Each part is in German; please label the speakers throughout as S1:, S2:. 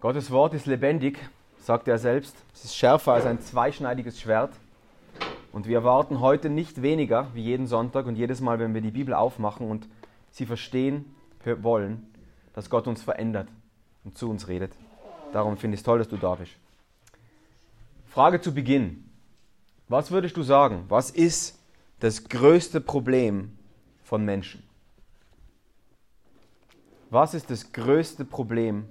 S1: Gottes Wort ist lebendig, sagt er selbst. Es ist schärfer als ein zweischneidiges Schwert. Und wir erwarten heute nicht weniger wie jeden Sonntag und jedes Mal, wenn wir die Bibel aufmachen und sie verstehen wollen, dass Gott uns verändert und zu uns redet. Darum finde ich es toll, dass du da bist. Frage zu Beginn. Was würdest du sagen? Was ist das größte Problem von Menschen? Was ist das größte Problem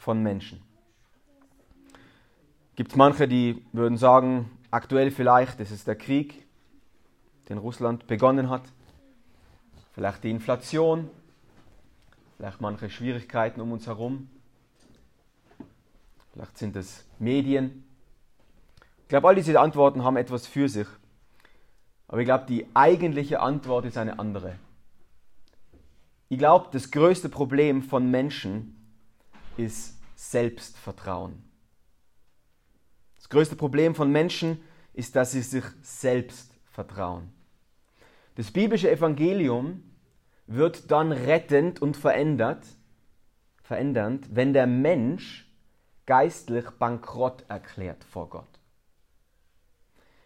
S1: von Menschen? Gibt es manche, die würden sagen, aktuell vielleicht ist es der Krieg, den Russland begonnen hat, vielleicht die Inflation, vielleicht manche Schwierigkeiten um uns herum, vielleicht sind es Medien. Ich glaube, all diese Antworten haben etwas für sich. Aber ich glaube, die eigentliche Antwort ist eine andere. Ich glaube, das größte Problem von Menschen ist Selbstvertrauen. Das größte Problem von Menschen ist, dass sie sich selbst vertrauen. Das biblische Evangelium wird dann rettend und verändert, verändernd, wenn der Mensch geistlich bankrott erklärt vor Gott.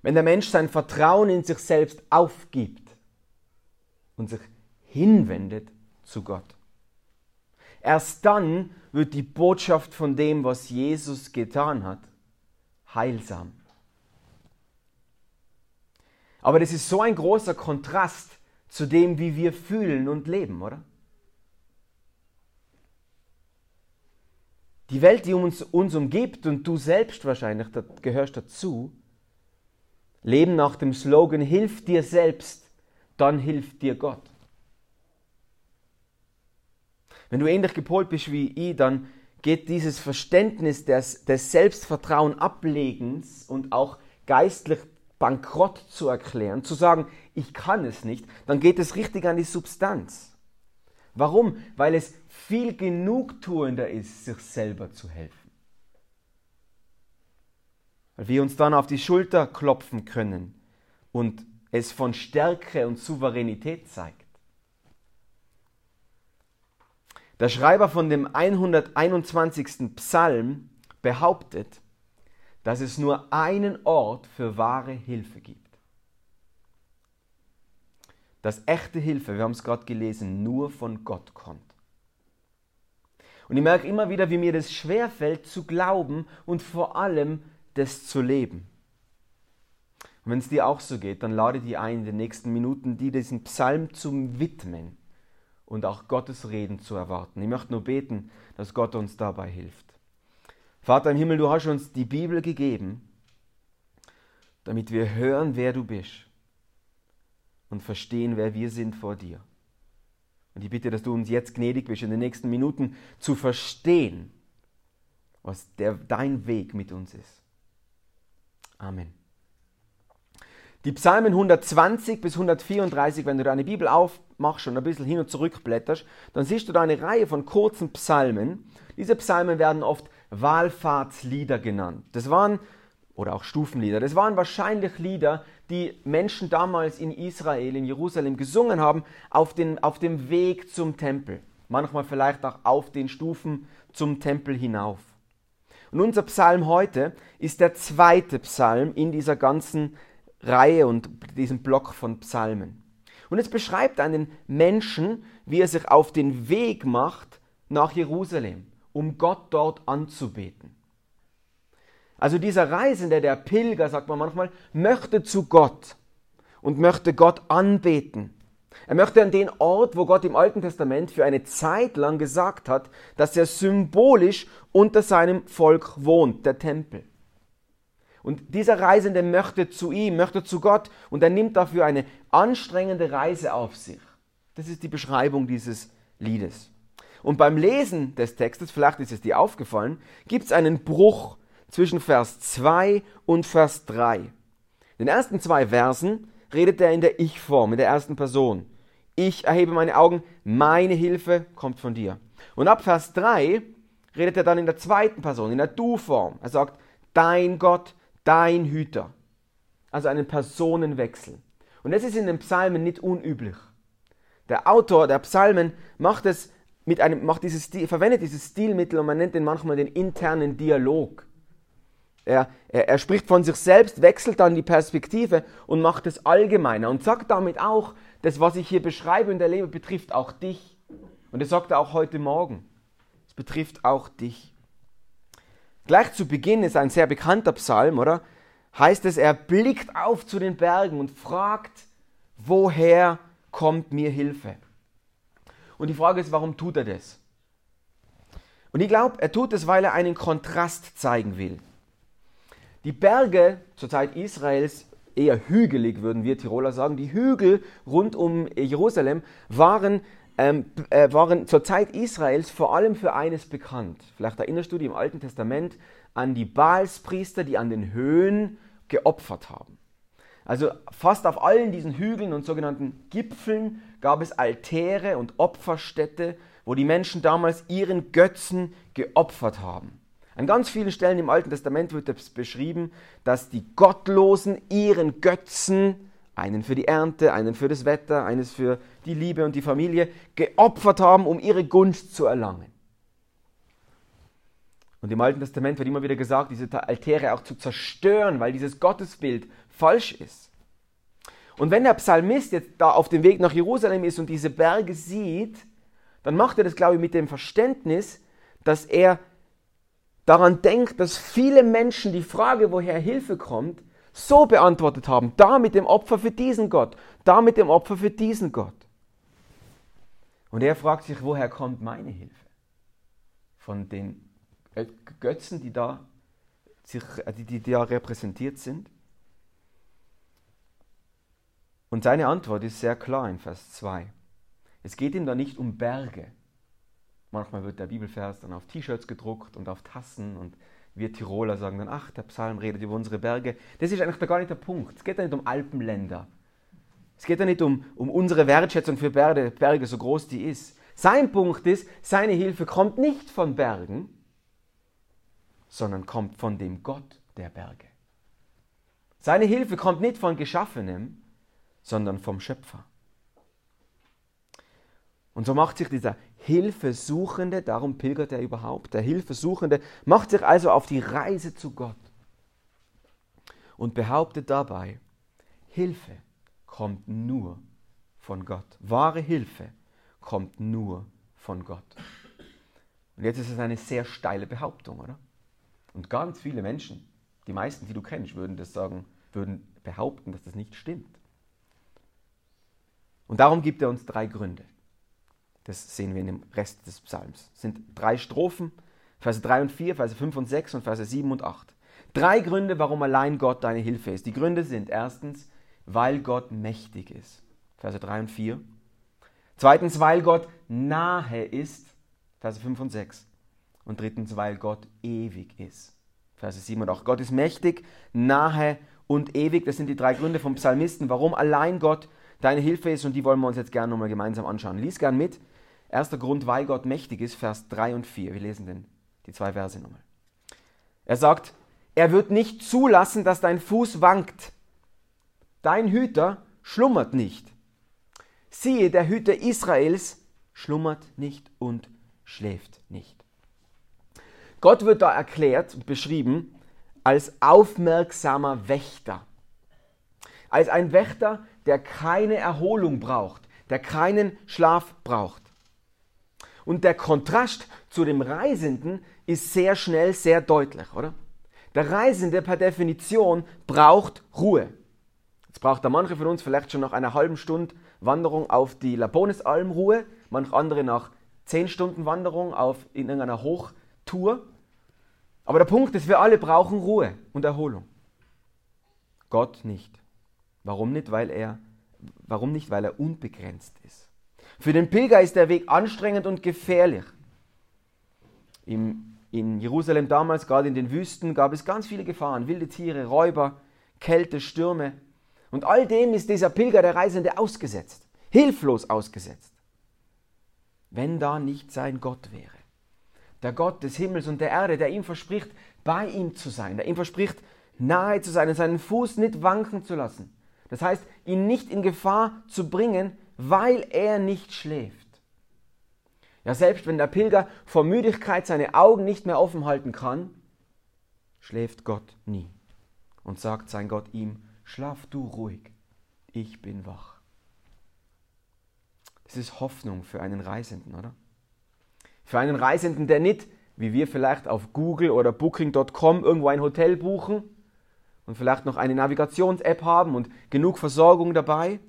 S1: Wenn der Mensch sein Vertrauen in sich selbst aufgibt und sich hinwendet zu Gott. Erst dann wird die Botschaft von dem, was Jesus getan hat, heilsam. Aber das ist so ein großer Kontrast zu dem, wie wir fühlen und leben, oder? Die Welt, die uns, uns umgibt und du selbst wahrscheinlich da, gehörst dazu, leben nach dem Slogan, hilf dir selbst, dann hilft dir Gott. Wenn du ähnlich gepolt bist wie ich, dann geht dieses Verständnis des, des Selbstvertrauen ablegens und auch geistlich bankrott zu erklären, zu sagen, ich kann es nicht, dann geht es richtig an die Substanz. Warum? Weil es viel genugtuender ist, sich selber zu helfen. Weil wir uns dann auf die Schulter klopfen können und es von Stärke und Souveränität zeigt. Der Schreiber von dem 121. Psalm behauptet, dass es nur einen Ort für wahre Hilfe gibt. Dass echte Hilfe, wir haben es gerade gelesen, nur von Gott kommt. Und ich merke immer wieder, wie mir das schwerfällt zu glauben und vor allem das zu leben. Und wenn es dir auch so geht, dann lade dich ein, in den nächsten Minuten dir diesen Psalm zu widmen und auch Gottes Reden zu erwarten. Ich möchte nur beten, dass Gott uns dabei hilft. Vater im Himmel, du hast uns die Bibel gegeben, damit wir hören, wer du bist und verstehen, wer wir sind vor dir. Und ich bitte, dass du uns jetzt gnädig bist, in den nächsten Minuten zu verstehen, was der, dein Weg mit uns ist. Amen. Die Psalmen 120 bis 134, wenn du deine Bibel aufmachst und ein bisschen hin und zurück blätterst, dann siehst du da eine Reihe von kurzen Psalmen. Diese Psalmen werden oft Wallfahrtslieder genannt. Das waren, oder auch Stufenlieder, das waren wahrscheinlich Lieder, die Menschen damals in Israel, in Jerusalem gesungen haben, auf, den, auf dem Weg zum Tempel. Manchmal vielleicht auch auf den Stufen zum Tempel hinauf. Und unser Psalm heute ist der zweite Psalm in dieser ganzen Reihe und diesem Block von Psalmen. Und es beschreibt einen Menschen, wie er sich auf den Weg macht nach Jerusalem, um Gott dort anzubeten. Also dieser Reisende, der Pilger, sagt man manchmal, möchte zu Gott und möchte Gott anbeten. Er möchte an den Ort, wo Gott im Alten Testament für eine Zeit lang gesagt hat, dass er symbolisch unter seinem Volk wohnt, der Tempel. Und dieser Reisende möchte zu ihm, möchte zu Gott und er nimmt dafür eine anstrengende Reise auf sich. Das ist die Beschreibung dieses Liedes. Und beim Lesen des Textes, vielleicht ist es dir aufgefallen, gibt es einen Bruch zwischen Vers 2 und Vers 3. In den ersten zwei Versen redet er in der Ich-Form, in der ersten Person. Ich erhebe meine Augen, meine Hilfe kommt von dir. Und ab Vers 3 redet er dann in der zweiten Person, in der Du-Form. Er sagt, dein Gott, dein Hüter. Also einen Personenwechsel. Und das ist in den Psalmen nicht unüblich. Der Autor der Psalmen macht es mit einem, macht dieses verwendet dieses Stilmittel und man nennt den manchmal den internen Dialog. Er, er, er spricht von sich selbst, wechselt dann die Perspektive und macht es allgemeiner und sagt damit auch, das, was ich hier beschreibe und erlebe, betrifft auch dich. Und das sagt er auch heute Morgen. Es betrifft auch dich. Gleich zu Beginn ist ein sehr bekannter Psalm, oder? Heißt es, er blickt auf zu den Bergen und fragt, woher kommt mir Hilfe? Und die Frage ist, warum tut er das? Und ich glaube, er tut es, weil er einen Kontrast zeigen will. Die Berge zur Zeit Israels, eher hügelig würden wir Tiroler sagen, die Hügel rund um Jerusalem waren, ähm, äh, waren zur Zeit Israels vor allem für eines bekannt. Vielleicht erinnerst du dich im Alten Testament an die Baalspriester, die an den Höhen geopfert haben. Also fast auf allen diesen Hügeln und sogenannten Gipfeln gab es Altäre und Opferstätte, wo die Menschen damals ihren Götzen geopfert haben. An ganz vielen Stellen im Alten Testament wird es beschrieben, dass die Gottlosen ihren Götzen, einen für die Ernte, einen für das Wetter, eines für die Liebe und die Familie, geopfert haben, um ihre Gunst zu erlangen. Und im Alten Testament wird immer wieder gesagt, diese Altäre auch zu zerstören, weil dieses Gottesbild falsch ist. Und wenn der Psalmist jetzt da auf dem Weg nach Jerusalem ist und diese Berge sieht, dann macht er das, glaube ich, mit dem Verständnis, dass er daran denkt, dass viele Menschen die Frage, woher Hilfe kommt, so beantwortet haben. Da mit dem Opfer für diesen Gott, da mit dem Opfer für diesen Gott. Und er fragt sich, woher kommt meine Hilfe? Von den Götzen, die da, äh, die, die da repräsentiert sind? Und seine Antwort ist sehr klar in Vers 2. Es geht ihm da nicht um Berge. Manchmal wird der Bibelvers dann auf T-Shirts gedruckt und auf Tassen und wir Tiroler sagen dann, ach, der Psalm redet über unsere Berge. Das ist eigentlich gar nicht der Punkt. Es geht da nicht um Alpenländer. Es geht da nicht um, um unsere Wertschätzung für Berge, Berge, so groß die ist. Sein Punkt ist, seine Hilfe kommt nicht von Bergen, sondern kommt von dem Gott der Berge. Seine Hilfe kommt nicht von Geschaffenem, sondern vom Schöpfer. Und so macht sich dieser Hilfesuchende, darum pilgert er überhaupt, der Hilfesuchende macht sich also auf die Reise zu Gott und behauptet dabei, Hilfe kommt nur von Gott. Wahre Hilfe kommt nur von Gott. Und jetzt ist es eine sehr steile Behauptung, oder? Und ganz viele Menschen, die meisten, die du kennst, würden das sagen, würden behaupten, dass das nicht stimmt. Und darum gibt er uns drei Gründe. Das sehen wir in dem Rest des Psalms. Es sind drei Strophen, Verse 3 und 4, Verse 5 und 6 und Verse 7 und 8. Drei Gründe, warum allein Gott deine Hilfe ist. Die Gründe sind erstens, weil Gott mächtig ist. Verse 3 und 4. Zweitens, weil Gott nahe ist. Verse 5 und 6. Und drittens, weil Gott ewig ist. Verse 7 und 8. Gott ist mächtig, nahe und ewig. Das sind die drei Gründe vom Psalmisten, warum allein Gott deine Hilfe ist. Und die wollen wir uns jetzt gerne nochmal gemeinsam anschauen. Lies gern mit. Erster Grund, weil Gott mächtig ist, Vers 3 und 4. Wir lesen denn die zwei Verse nochmal. Er sagt, er wird nicht zulassen, dass dein Fuß wankt. Dein Hüter schlummert nicht. Siehe, der Hüter Israels schlummert nicht und schläft nicht. Gott wird da erklärt und beschrieben als aufmerksamer Wächter. Als ein Wächter, der keine Erholung braucht, der keinen Schlaf braucht. Und der Kontrast zu dem Reisenden ist sehr schnell sehr deutlich, oder? Der Reisende per Definition braucht Ruhe. Jetzt braucht da manche von uns vielleicht schon nach einer halben Stunde Wanderung auf die Labonesalm Ruhe, manche andere nach zehn Stunden Wanderung auf, in irgendeiner Hochtour. Aber der Punkt ist, wir alle brauchen Ruhe und Erholung. Gott nicht. Warum nicht? Weil er, warum nicht? Weil er unbegrenzt ist. Für den Pilger ist der Weg anstrengend und gefährlich. Im, in Jerusalem damals, gerade in den Wüsten, gab es ganz viele Gefahren. Wilde Tiere, Räuber, Kälte, Stürme. Und all dem ist dieser Pilger, der Reisende, ausgesetzt. Hilflos ausgesetzt. Wenn da nicht sein Gott wäre. Der Gott des Himmels und der Erde, der ihm verspricht, bei ihm zu sein, der ihm verspricht, nahe zu sein und seinen Fuß nicht wanken zu lassen. Das heißt, ihn nicht in Gefahr zu bringen, weil er nicht schläft. Ja, selbst wenn der Pilger vor Müdigkeit seine Augen nicht mehr offen halten kann, schläft Gott nie und sagt sein Gott ihm, schlaf du ruhig, ich bin wach. Das ist Hoffnung für einen Reisenden, oder? Für einen Reisenden, der nicht, wie wir vielleicht auf Google oder Booking.com irgendwo ein Hotel buchen und vielleicht noch eine Navigations-App haben und genug Versorgung dabei.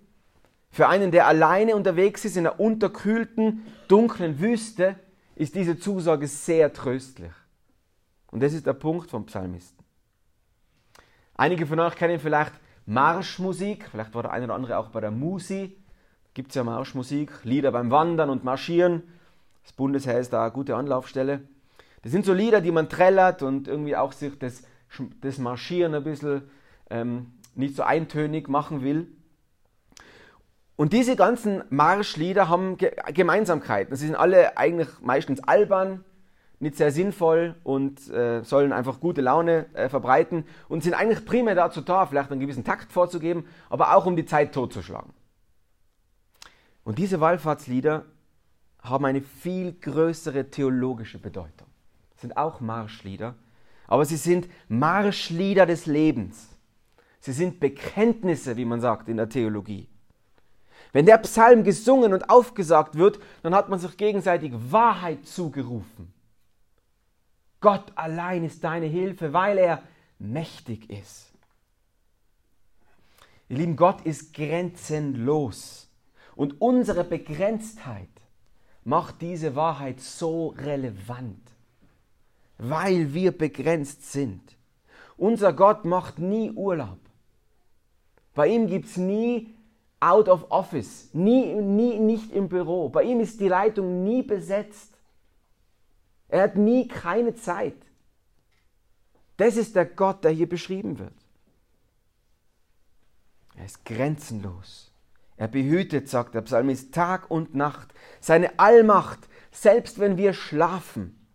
S1: Für einen, der alleine unterwegs ist in einer unterkühlten, dunklen Wüste, ist diese Zusage sehr tröstlich. Und das ist der Punkt vom Psalmisten. Einige von euch kennen vielleicht Marschmusik, vielleicht war der eine oder andere auch bei der Musi. Gibt es ja Marschmusik, Lieder beim Wandern und Marschieren. Das Bundesheer ist da eine gute Anlaufstelle. Das sind so Lieder, die man trällert und irgendwie auch sich das, das Marschieren ein bisschen ähm, nicht so eintönig machen will. Und diese ganzen Marschlieder haben Gemeinsamkeiten. Sie sind alle eigentlich meistens albern, nicht sehr sinnvoll und äh, sollen einfach gute Laune äh, verbreiten und sind eigentlich primär dazu da, vielleicht einen gewissen Takt vorzugeben, aber auch um die Zeit totzuschlagen. Und diese Wallfahrtslieder haben eine viel größere theologische Bedeutung. Das sind auch Marschlieder, aber sie sind Marschlieder des Lebens. Sie sind Bekenntnisse, wie man sagt in der Theologie. Wenn der Psalm gesungen und aufgesagt wird, dann hat man sich gegenseitig Wahrheit zugerufen. Gott allein ist deine Hilfe, weil er mächtig ist. Ihr Lieben, Gott ist grenzenlos. Und unsere Begrenztheit macht diese Wahrheit so relevant, weil wir begrenzt sind. Unser Gott macht nie Urlaub. Bei ihm gibt es nie out of office, nie, nie nicht im Büro. Bei ihm ist die Leitung nie besetzt. Er hat nie keine Zeit. Das ist der Gott, der hier beschrieben wird. Er ist grenzenlos. Er behütet, sagt der Psalmist, Tag und Nacht. Seine Allmacht, selbst wenn wir schlafen.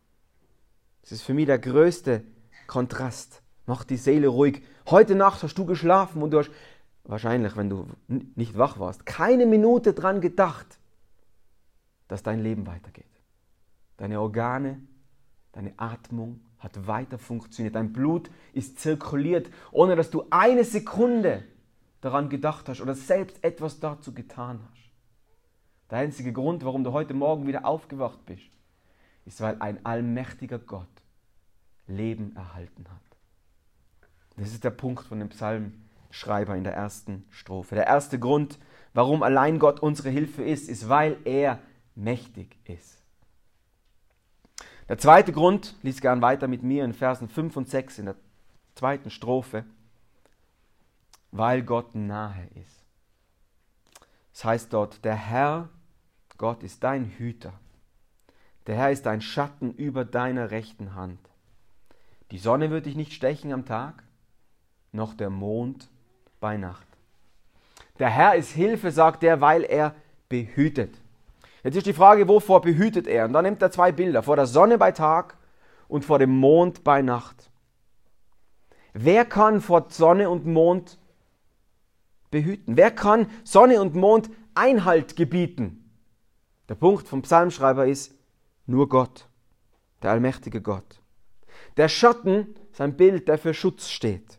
S1: Das ist für mich der größte Kontrast. Macht die Seele ruhig. Heute Nacht hast du geschlafen und du hast wahrscheinlich, wenn du nicht wach warst, keine Minute dran gedacht, dass dein Leben weitergeht. Deine Organe, deine Atmung hat weiter funktioniert. Dein Blut ist zirkuliert, ohne dass du eine Sekunde daran gedacht hast oder selbst etwas dazu getan hast. Der einzige Grund, warum du heute Morgen wieder aufgewacht bist, ist, weil ein allmächtiger Gott Leben erhalten hat. Das ist der Punkt von dem Psalmschreiber in der ersten Strophe. Der erste Grund, warum allein Gott unsere Hilfe ist, ist, weil er mächtig ist. Der zweite Grund, lies gern weiter mit mir in Versen 5 und 6 in der zweiten Strophe, weil Gott nahe ist. Das heißt dort, der Herr, Gott ist dein Hüter. Der Herr ist ein Schatten über deiner rechten Hand. Die Sonne wird dich nicht stechen am Tag, noch der Mond bei Nacht. Der Herr ist Hilfe, sagt er, weil er behütet. Jetzt ist die Frage, wovor behütet er? Und dann nimmt er zwei Bilder, vor der Sonne bei Tag und vor dem Mond bei Nacht. Wer kann vor Sonne und Mond behüten? Wer kann Sonne und Mond Einhalt gebieten? Der Punkt vom Psalmschreiber ist nur Gott, der allmächtige Gott. Der Schatten ist ein Bild, der für Schutz steht.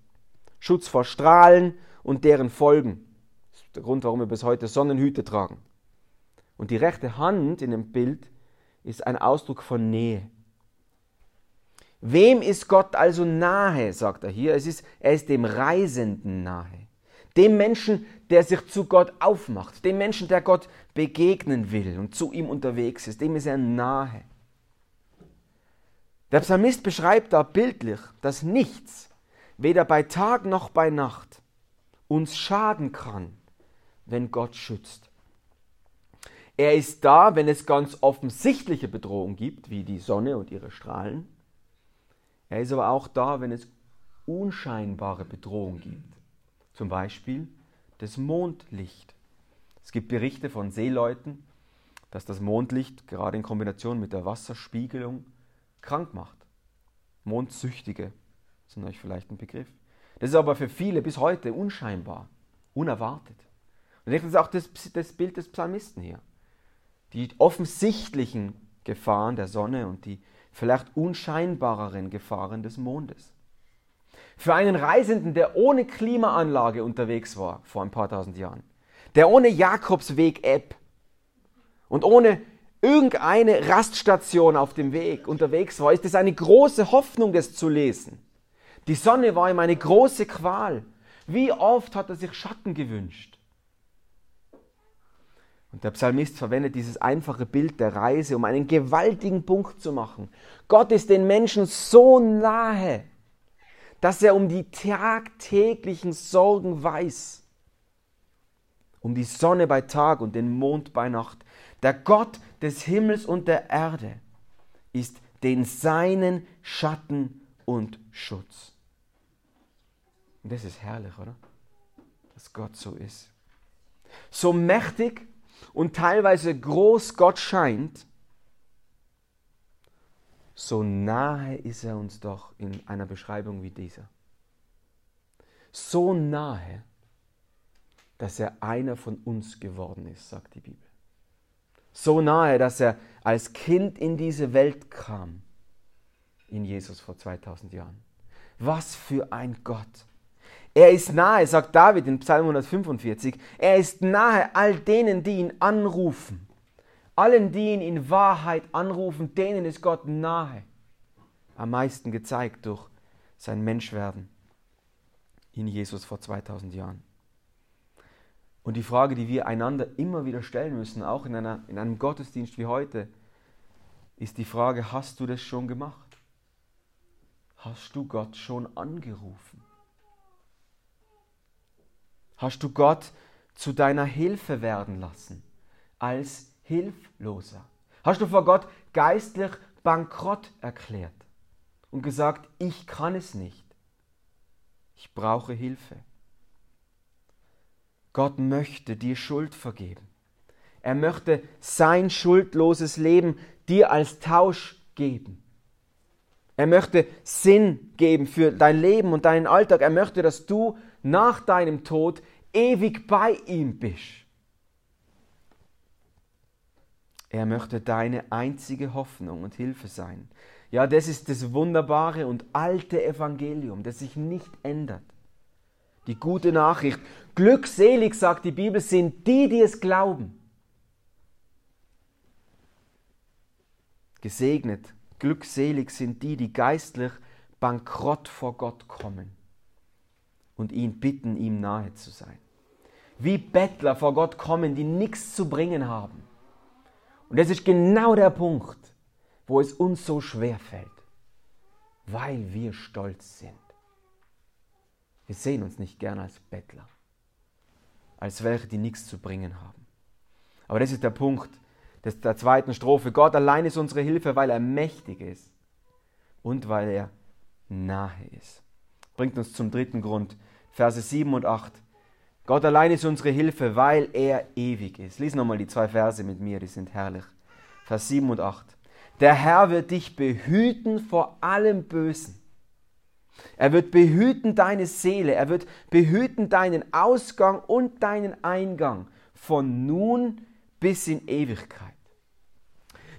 S1: Schutz vor Strahlen und deren Folgen. Das ist der Grund, warum wir bis heute Sonnenhüte tragen. Und die rechte Hand in dem Bild ist ein Ausdruck von Nähe. Wem ist Gott also nahe, sagt er hier? Es ist, er ist dem Reisenden nahe. Dem Menschen, der sich zu Gott aufmacht. Dem Menschen, der Gott begegnen will und zu ihm unterwegs ist. Dem ist er nahe. Der Psalmist beschreibt da bildlich, dass nichts, weder bei Tag noch bei Nacht, uns schaden kann, wenn Gott schützt. Er ist da, wenn es ganz offensichtliche Bedrohungen gibt, wie die Sonne und ihre Strahlen. Er ist aber auch da, wenn es unscheinbare Bedrohungen gibt. Zum Beispiel das Mondlicht. Es gibt Berichte von Seeleuten, dass das Mondlicht gerade in Kombination mit der Wasserspiegelung krank macht. Mondsüchtige sind euch vielleicht ein Begriff. Das ist aber für viele bis heute unscheinbar, unerwartet. Und das ist auch das, das Bild des Psalmisten hier. Die offensichtlichen Gefahren der Sonne und die vielleicht unscheinbareren Gefahren des Mondes. Für einen Reisenden, der ohne Klimaanlage unterwegs war vor ein paar tausend Jahren, der ohne Jakobsweg-App und ohne irgendeine Raststation auf dem Weg unterwegs war, ist es eine große Hoffnung, das zu lesen. Die Sonne war ihm eine große Qual. Wie oft hat er sich Schatten gewünscht? Und der Psalmist verwendet dieses einfache Bild der Reise, um einen gewaltigen Punkt zu machen. Gott ist den Menschen so nahe, dass er um die tagtäglichen Sorgen weiß. Um die Sonne bei Tag und den Mond bei Nacht. Der Gott des Himmels und der Erde ist den Seinen Schatten und Schutz. Und das ist herrlich, oder? Dass Gott so ist. So mächtig und teilweise groß Gott scheint, so nahe ist er uns doch in einer Beschreibung wie dieser. So nahe, dass er einer von uns geworden ist, sagt die Bibel. So nahe, dass er als Kind in diese Welt kam, in Jesus vor 2000 Jahren. Was für ein Gott! Er ist nahe, sagt David in Psalm 145, er ist nahe all denen, die ihn anrufen. Allen, die ihn in Wahrheit anrufen, denen ist Gott nahe. Am meisten gezeigt durch sein Menschwerden in Jesus vor 2000 Jahren. Und die Frage, die wir einander immer wieder stellen müssen, auch in, einer, in einem Gottesdienst wie heute, ist die Frage, hast du das schon gemacht? Hast du Gott schon angerufen? Hast du Gott zu deiner Hilfe werden lassen, als Hilfloser? Hast du vor Gott geistlich bankrott erklärt und gesagt, ich kann es nicht, ich brauche Hilfe? Gott möchte dir Schuld vergeben. Er möchte sein schuldloses Leben dir als Tausch geben. Er möchte Sinn geben für dein Leben und deinen Alltag. Er möchte, dass du nach deinem Tod ewig bei ihm bist. Er möchte deine einzige Hoffnung und Hilfe sein. Ja, das ist das wunderbare und alte Evangelium, das sich nicht ändert. Die gute Nachricht. Glückselig, sagt die Bibel, sind die, die es glauben. Gesegnet, glückselig sind die, die geistlich bankrott vor Gott kommen und ihn bitten, ihm nahe zu sein. Wie Bettler vor Gott kommen, die nichts zu bringen haben. Und das ist genau der Punkt, wo es uns so schwer fällt, weil wir stolz sind. Wir sehen uns nicht gern als Bettler, als welche, die nichts zu bringen haben. Aber das ist der Punkt des, der zweiten Strophe. Gott allein ist unsere Hilfe, weil er mächtig ist und weil er nahe ist. Bringt uns zum dritten Grund, Verse 7 und 8. Gott allein ist unsere Hilfe, weil er ewig ist. Lies nochmal die zwei Verse mit mir, die sind herrlich. Vers 7 und 8. Der Herr wird dich behüten vor allem Bösen. Er wird behüten deine Seele, er wird behüten deinen Ausgang und deinen Eingang von nun bis in Ewigkeit.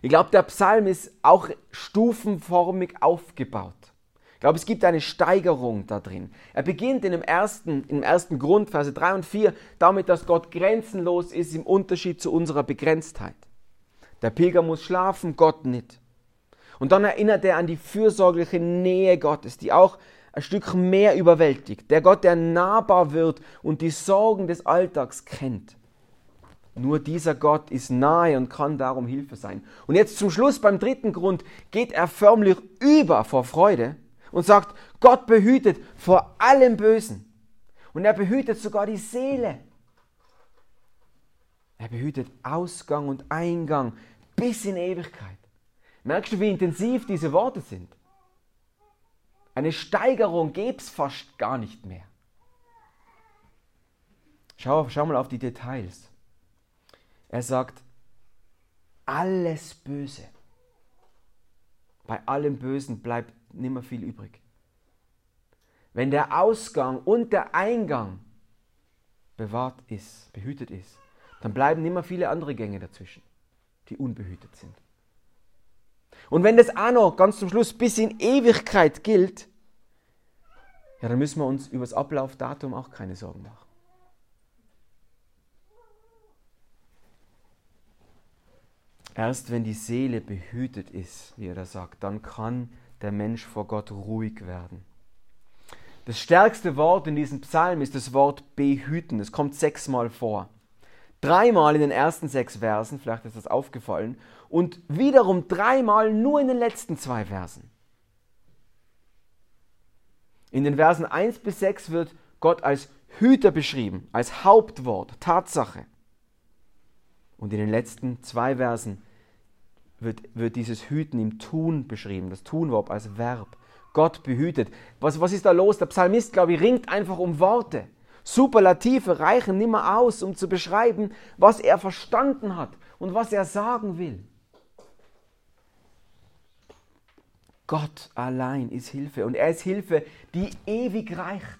S1: Ich glaube, der Psalm ist auch stufenformig aufgebaut glaube, es gibt eine Steigerung da drin. Er beginnt in dem ersten, im ersten Grund, Verse 3 und 4, damit, dass Gott grenzenlos ist im Unterschied zu unserer Begrenztheit. Der Pilger muss schlafen, Gott nicht. Und dann erinnert er an die fürsorgliche Nähe Gottes, die auch ein Stück mehr überwältigt. Der Gott, der nahbar wird und die Sorgen des Alltags kennt. Nur dieser Gott ist nahe und kann darum Hilfe sein. Und jetzt zum Schluss beim dritten Grund geht er förmlich über vor Freude und sagt, Gott behütet vor allem Bösen. Und er behütet sogar die Seele. Er behütet Ausgang und Eingang bis in Ewigkeit. Merkst du, wie intensiv diese Worte sind? Eine Steigerung gäbe es fast gar nicht mehr. Schau, schau mal auf die Details. Er sagt, alles Böse. Bei allem Bösen bleibt nimmer viel übrig. Wenn der Ausgang und der Eingang bewahrt ist, behütet ist, dann bleiben nimmer viele andere Gänge dazwischen, die unbehütet sind. Und wenn das auch noch ganz zum Schluss bis in Ewigkeit gilt, ja, dann müssen wir uns über das Ablaufdatum auch keine Sorgen machen. Erst wenn die Seele behütet ist, wie er da sagt, dann kann der Mensch vor Gott ruhig werden. Das stärkste Wort in diesem Psalm ist das Wort behüten. Es kommt sechsmal vor. Dreimal in den ersten sechs Versen, vielleicht ist das aufgefallen, und wiederum dreimal nur in den letzten zwei Versen. In den Versen 1 bis 6 wird Gott als Hüter beschrieben, als Hauptwort, Tatsache. Und in den letzten zwei Versen wird, wird dieses Hüten im Tun beschrieben, das Tunverb als Verb. Gott behütet. Was, was ist da los? Der Psalmist, glaube ich, ringt einfach um Worte. Superlative reichen nimmer aus, um zu beschreiben, was er verstanden hat und was er sagen will. Gott allein ist Hilfe und er ist Hilfe, die ewig reicht.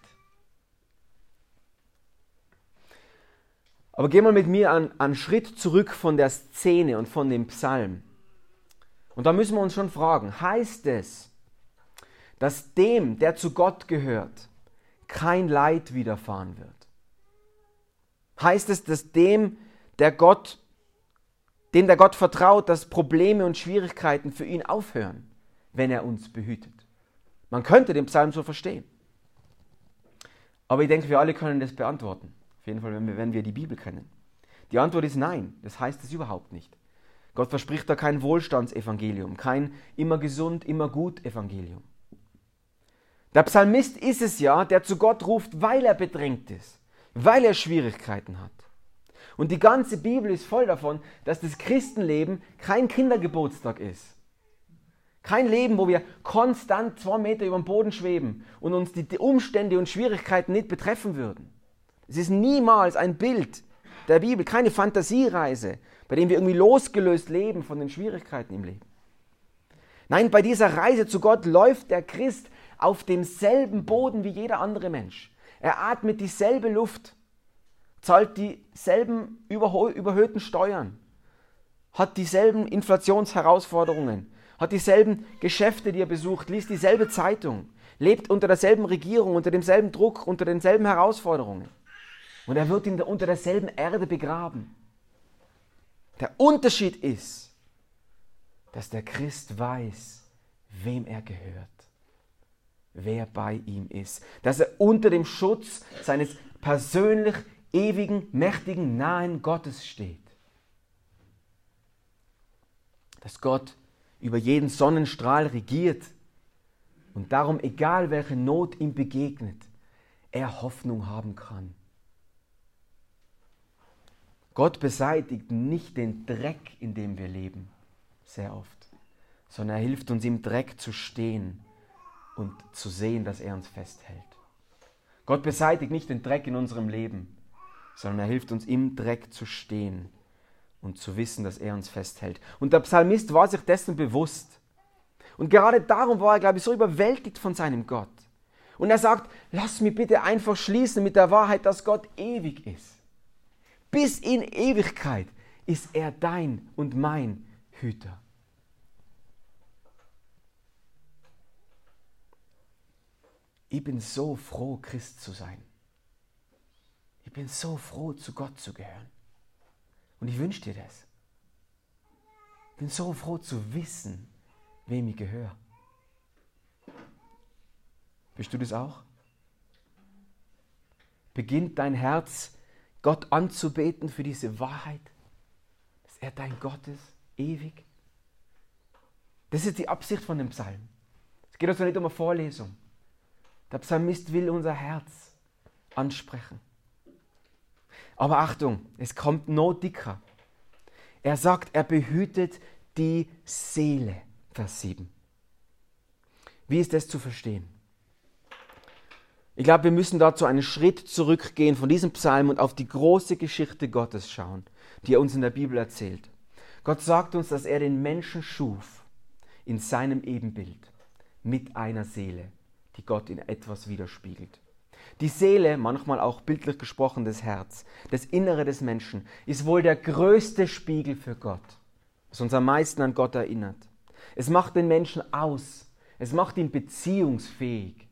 S1: Aber geh mal mit mir an, einen Schritt zurück von der Szene und von dem Psalm. Und da müssen wir uns schon fragen, heißt es, dass dem, der zu Gott gehört, kein Leid widerfahren wird? Heißt es, dass dem, der Gott, dem der Gott vertraut, dass Probleme und Schwierigkeiten für ihn aufhören? wenn er uns behütet. Man könnte den Psalm so verstehen. Aber ich denke, wir alle können das beantworten. Auf jeden Fall, wenn wir, wenn wir die Bibel kennen. Die Antwort ist nein, das heißt es überhaupt nicht. Gott verspricht da kein Wohlstandsevangelium, kein immer gesund, immer gut Evangelium. Der Psalmist ist es ja, der zu Gott ruft, weil er bedrängt ist, weil er Schwierigkeiten hat. Und die ganze Bibel ist voll davon, dass das Christenleben kein Kindergeburtstag ist, kein Leben, wo wir konstant zwei Meter über dem Boden schweben und uns die Umstände und Schwierigkeiten nicht betreffen würden. Es ist niemals ein Bild der Bibel, keine Fantasiereise, bei dem wir irgendwie losgelöst leben von den Schwierigkeiten im Leben. Nein, bei dieser Reise zu Gott läuft der Christ auf demselben Boden wie jeder andere Mensch. Er atmet dieselbe Luft, zahlt dieselben überhöhten Steuern, hat dieselben Inflationsherausforderungen, hat dieselben Geschäfte, die er besucht, liest dieselbe Zeitung, lebt unter derselben Regierung, unter demselben Druck, unter denselben Herausforderungen. Und er wird der, unter derselben Erde begraben. Der Unterschied ist, dass der Christ weiß, wem er gehört, wer bei ihm ist, dass er unter dem Schutz seines persönlich ewigen, mächtigen, nahen Gottes steht. Dass Gott über jeden Sonnenstrahl regiert und darum, egal welche Not ihm begegnet, er Hoffnung haben kann. Gott beseitigt nicht den Dreck, in dem wir leben, sehr oft, sondern er hilft uns im Dreck zu stehen und zu sehen, dass er uns festhält. Gott beseitigt nicht den Dreck in unserem Leben, sondern er hilft uns im Dreck zu stehen und zu wissen, dass er uns festhält. Und der Psalmist war sich dessen bewusst. Und gerade darum war er, glaube ich, so überwältigt von seinem Gott. Und er sagt, lass mich bitte einfach schließen mit der Wahrheit, dass Gott ewig ist. Bis in Ewigkeit ist er dein und mein Hüter. Ich bin so froh, Christ zu sein. Ich bin so froh, zu Gott zu gehören. Und ich wünsche dir das. Ich bin so froh zu wissen, wem ich gehöre. Bist du das auch? Beginnt dein Herz, Gott anzubeten für diese Wahrheit, dass er dein Gott ist, ewig? Das ist die Absicht von dem Psalm. Es geht also nicht um eine Vorlesung. Der Psalmist will unser Herz ansprechen. Aber Achtung, es kommt noch dicker. Er sagt, er behütet die Seele. Vers 7. Wie ist das zu verstehen? Ich glaube, wir müssen dazu einen Schritt zurückgehen von diesem Psalm und auf die große Geschichte Gottes schauen, die er uns in der Bibel erzählt. Gott sagt uns, dass er den Menschen schuf in seinem Ebenbild mit einer Seele, die Gott in etwas widerspiegelt. Die Seele, manchmal auch bildlich gesprochen das Herz, das Innere des Menschen, ist wohl der größte Spiegel für Gott, was uns am meisten an Gott erinnert. Es macht den Menschen aus. Es macht ihn beziehungsfähig.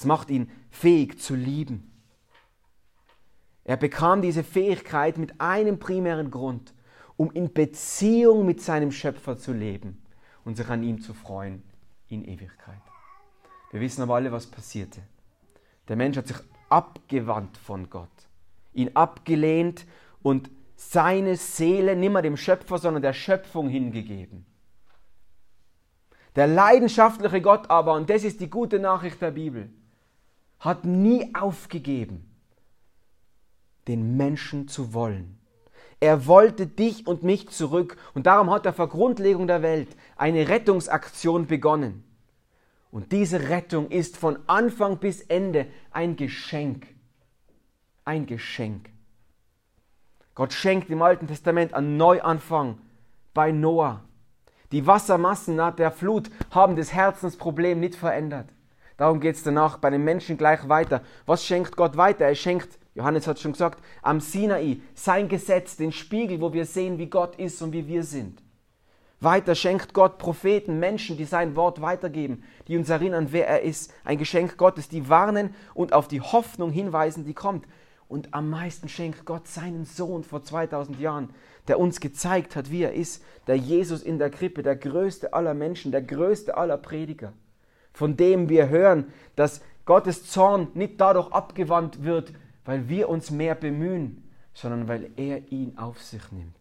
S1: Es macht ihn fähig zu lieben. Er bekam diese Fähigkeit mit einem primären Grund, um in Beziehung mit seinem Schöpfer zu leben und sich an ihm zu freuen in Ewigkeit. Wir wissen aber alle, was passierte. Der Mensch hat sich abgewandt von Gott, ihn abgelehnt und seine Seele nimmer dem Schöpfer, sondern der Schöpfung hingegeben. Der leidenschaftliche Gott aber, und das ist die gute Nachricht der Bibel, hat nie aufgegeben, den Menschen zu wollen. Er wollte dich und mich zurück und darum hat er vor Grundlegung der Welt eine Rettungsaktion begonnen. Und diese Rettung ist von Anfang bis Ende ein Geschenk. Ein Geschenk. Gott schenkt im Alten Testament einen Neuanfang bei Noah. Die Wassermassen nach der Flut haben das Herzensproblem nicht verändert. Darum geht es danach bei den Menschen gleich weiter. Was schenkt Gott weiter? Er schenkt, Johannes hat schon gesagt, am Sinai sein Gesetz, den Spiegel, wo wir sehen, wie Gott ist und wie wir sind. Weiter schenkt Gott Propheten, Menschen, die sein Wort weitergeben, die uns erinnern, wer er ist. Ein Geschenk Gottes, die warnen und auf die Hoffnung hinweisen, die kommt. Und am meisten schenkt Gott seinen Sohn vor 2000 Jahren, der uns gezeigt hat, wie er ist. Der Jesus in der Krippe, der größte aller Menschen, der größte aller Prediger. Von dem wir hören, dass Gottes Zorn nicht dadurch abgewandt wird, weil wir uns mehr bemühen, sondern weil er ihn auf sich nimmt.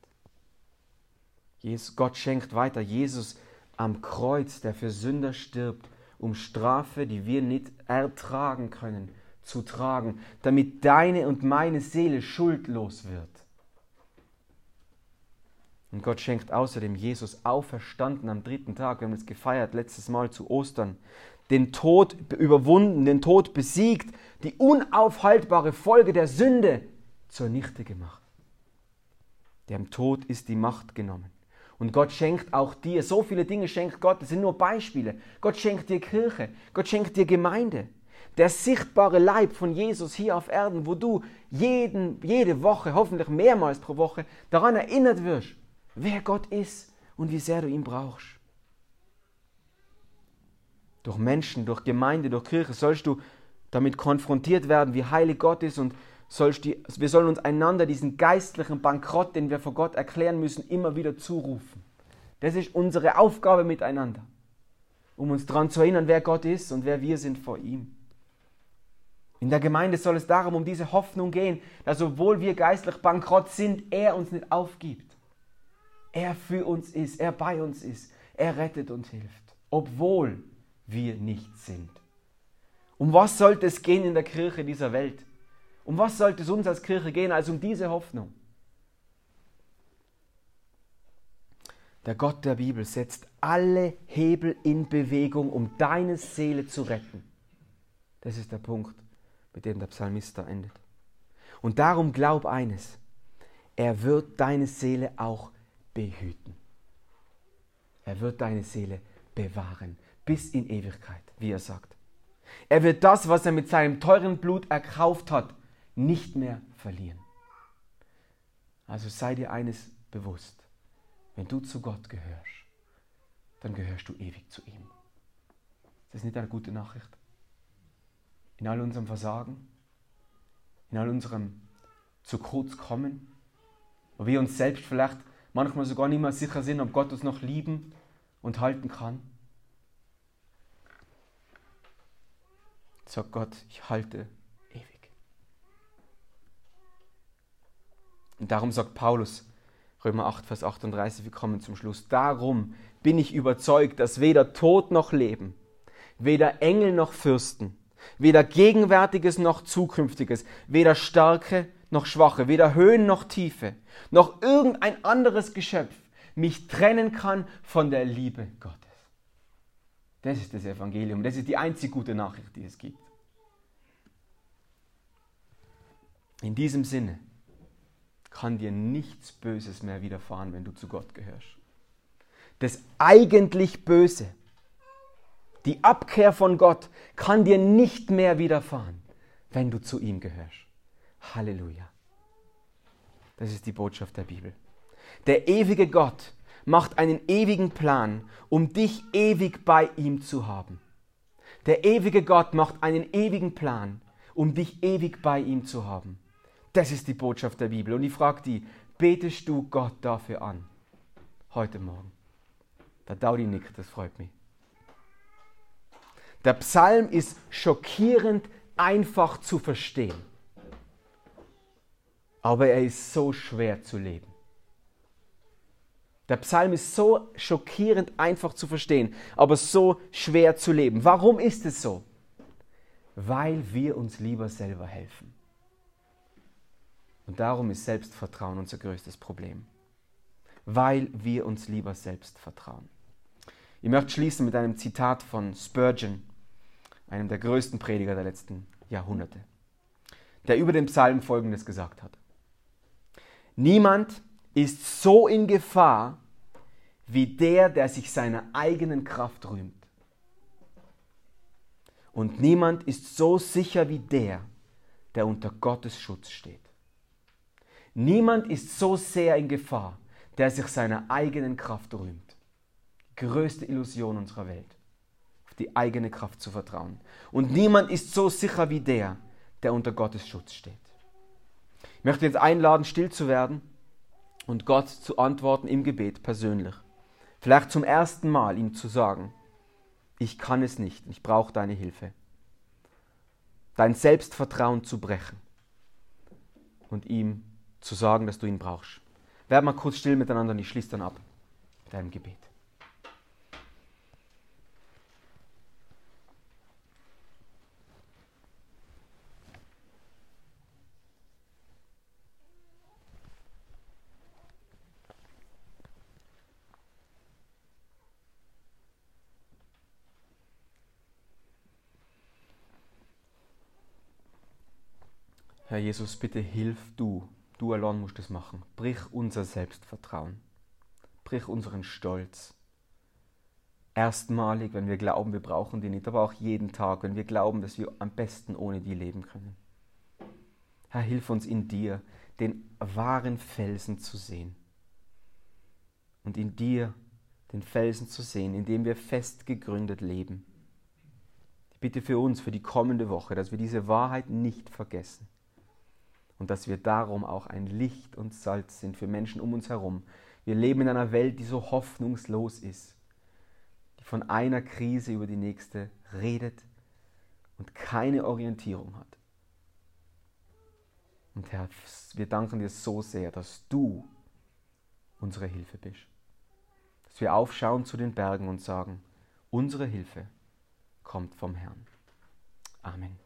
S1: Jesus, Gott schenkt weiter Jesus am Kreuz, der für Sünder stirbt, um Strafe, die wir nicht ertragen können, zu tragen, damit deine und meine Seele schuldlos wird. Und Gott schenkt außerdem Jesus auferstanden am dritten Tag, wir haben es gefeiert letztes Mal zu Ostern, den Tod überwunden, den Tod besiegt, die unaufhaltbare Folge der Sünde zur Nichte gemacht. Dem Tod ist die Macht genommen. Und Gott schenkt auch dir, so viele Dinge schenkt Gott, das sind nur Beispiele. Gott schenkt dir Kirche, Gott schenkt dir Gemeinde. Der sichtbare Leib von Jesus hier auf Erden, wo du jeden, jede Woche, hoffentlich mehrmals pro Woche, daran erinnert wirst, wer Gott ist und wie sehr du ihn brauchst. Durch Menschen, durch Gemeinde, durch Kirche sollst du damit konfrontiert werden, wie heilig Gott ist und die, wir sollen uns einander diesen geistlichen Bankrott, den wir vor Gott erklären müssen, immer wieder zurufen. Das ist unsere Aufgabe miteinander, um uns daran zu erinnern, wer Gott ist und wer wir sind vor ihm. In der Gemeinde soll es darum um diese Hoffnung gehen, dass obwohl wir geistlich bankrott sind, er uns nicht aufgibt. Er für uns ist, er bei uns ist, er rettet und hilft, obwohl wir nicht sind. Um was sollte es gehen in der Kirche dieser Welt? Um was sollte es uns als Kirche gehen, als um diese Hoffnung? Der Gott der Bibel setzt alle Hebel in Bewegung, um deine Seele zu retten. Das ist der Punkt, mit dem der Psalmist da endet. Und darum glaub eines, er wird deine Seele auch behüten. Er wird deine Seele bewahren bis in Ewigkeit, wie er sagt. Er wird das, was er mit seinem teuren Blut erkauft hat, nicht mehr verlieren. Also sei dir eines bewusst, wenn du zu Gott gehörst, dann gehörst du ewig zu ihm. Ist das nicht eine gute Nachricht? In all unserem Versagen, in all unserem zu kurz kommen, wo wir uns selbst vielleicht manchmal sogar nicht mehr sicher sind, ob Gott uns noch lieben und halten kann. Sagt Gott, ich halte Und darum sagt Paulus, Römer 8, Vers 38, wir kommen zum Schluss. Darum bin ich überzeugt, dass weder Tod noch Leben, weder Engel noch Fürsten, weder Gegenwärtiges noch Zukünftiges, weder Starke noch Schwache, weder Höhen noch Tiefe, noch irgendein anderes Geschöpf mich trennen kann von der Liebe Gottes. Das ist das Evangelium. Das ist die einzig gute Nachricht, die es gibt. In diesem Sinne kann dir nichts Böses mehr widerfahren, wenn du zu Gott gehörst. Das eigentlich Böse, die Abkehr von Gott, kann dir nicht mehr widerfahren, wenn du zu ihm gehörst. Halleluja. Das ist die Botschaft der Bibel. Der ewige Gott macht einen ewigen Plan, um dich ewig bei ihm zu haben. Der ewige Gott macht einen ewigen Plan, um dich ewig bei ihm zu haben. Das ist die Botschaft der Bibel. Und ich frage die, betest du Gott dafür an? Heute Morgen. Der Daudi nickt, das freut mich. Der Psalm ist schockierend einfach zu verstehen. Aber er ist so schwer zu leben. Der Psalm ist so schockierend einfach zu verstehen, aber so schwer zu leben. Warum ist es so? Weil wir uns lieber selber helfen. Und darum ist Selbstvertrauen unser größtes Problem. Weil wir uns lieber selbst vertrauen. Ich möchte schließen mit einem Zitat von Spurgeon, einem der größten Prediger der letzten Jahrhunderte, der über den Psalm Folgendes gesagt hat. Niemand ist so in Gefahr wie der, der sich seiner eigenen Kraft rühmt. Und niemand ist so sicher wie der, der unter Gottes Schutz steht. Niemand ist so sehr in Gefahr, der sich seiner eigenen Kraft rühmt. größte Illusion unserer Welt, auf die eigene Kraft zu vertrauen. Und niemand ist so sicher wie der, der unter Gottes Schutz steht. Ich möchte jetzt einladen, still zu werden und Gott zu antworten im Gebet persönlich. Vielleicht zum ersten Mal ihm zu sagen, ich kann es nicht, ich brauche deine Hilfe. Dein Selbstvertrauen zu brechen und ihm zu sagen, dass du ihn brauchst. Werden wir kurz still miteinander und ich schließe dann ab mit einem Gebet. Herr Jesus, bitte hilf du. Du allein musst es machen. Brich unser Selbstvertrauen. Brich unseren Stolz. Erstmalig, wenn wir glauben, wir brauchen die nicht, aber auch jeden Tag, wenn wir glauben, dass wir am besten ohne die leben können. Herr, hilf uns in dir, den wahren Felsen zu sehen. Und in dir den Felsen zu sehen, in dem wir fest gegründet leben. Ich bitte für uns, für die kommende Woche, dass wir diese Wahrheit nicht vergessen und dass wir darum auch ein Licht und Salz sind für Menschen um uns herum. Wir leben in einer Welt, die so hoffnungslos ist, die von einer Krise über die nächste redet und keine Orientierung hat. Und Herr, wir danken dir so sehr, dass du unsere Hilfe bist. Dass wir aufschauen zu den Bergen und sagen, unsere Hilfe kommt vom Herrn. Amen.